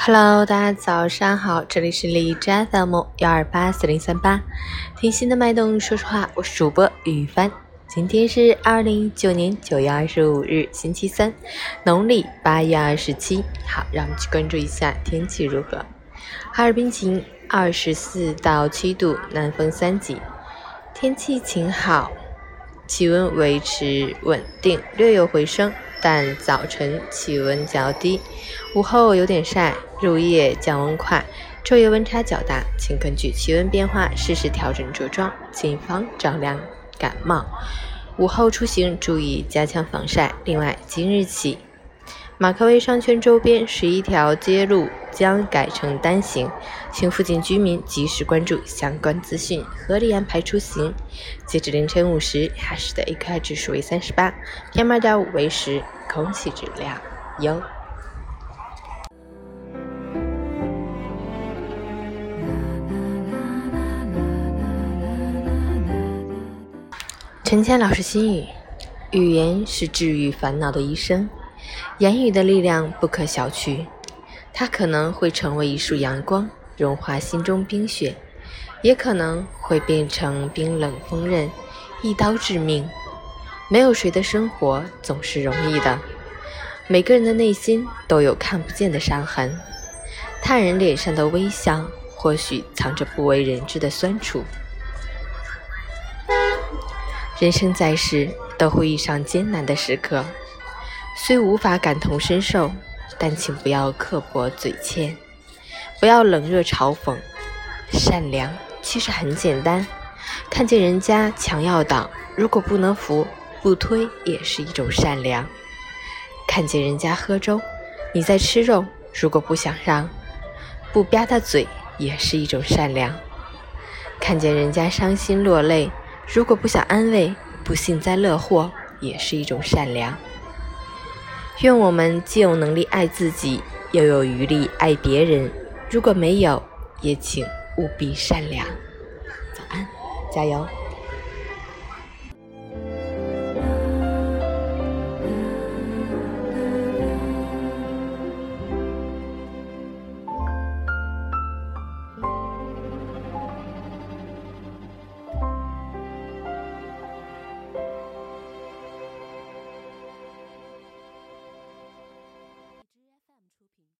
Hello，大家早上好，这里是荔枝 FM 幺二八四零三八，听心的脉动，说实话，我是主播雨帆。今天是二零一九年九月二十五日，星期三，农历八月二十七。好，让我们去关注一下天气如何。哈尔滨晴，二十四到七度，南风三级，天气晴好，气温维持稳定，略有回升。但早晨气温较低，午后有点晒，入夜降温快，昼夜温差较大，请根据气温变化适时调整着装，谨防着凉感冒。午后出行注意加强防晒。另外，今日起。马克威商圈周边十一条街路将改成单行，请附近居民及时关注相关资讯，合理安排出行。截至凌晨五时，哈市的 AQI 指数为三十八，PM 二点五为十，空气质量优。陈谦老师心语：语言是治愈烦恼的医生。言语的力量不可小觑，它可能会成为一束阳光，融化心中冰雪，也可能会变成冰冷锋刃，一刀致命。没有谁的生活总是容易的，每个人的内心都有看不见的伤痕，他人脸上的微笑，或许藏着不为人知的酸楚。人生在世，都会遇上艰难的时刻。虽无法感同身受，但请不要刻薄嘴欠，不要冷热嘲讽。善良其实很简单，看见人家墙要倒，如果不能扶，不推也是一种善良；看见人家喝粥，你在吃肉，如果不想让，不吧嗒嘴也是一种善良；看见人家伤心落泪，如果不想安慰，不幸灾乐祸也是一种善良。愿我们既有能力爱自己，又有余力爱别人。如果没有，也请务必善良。早安，加油。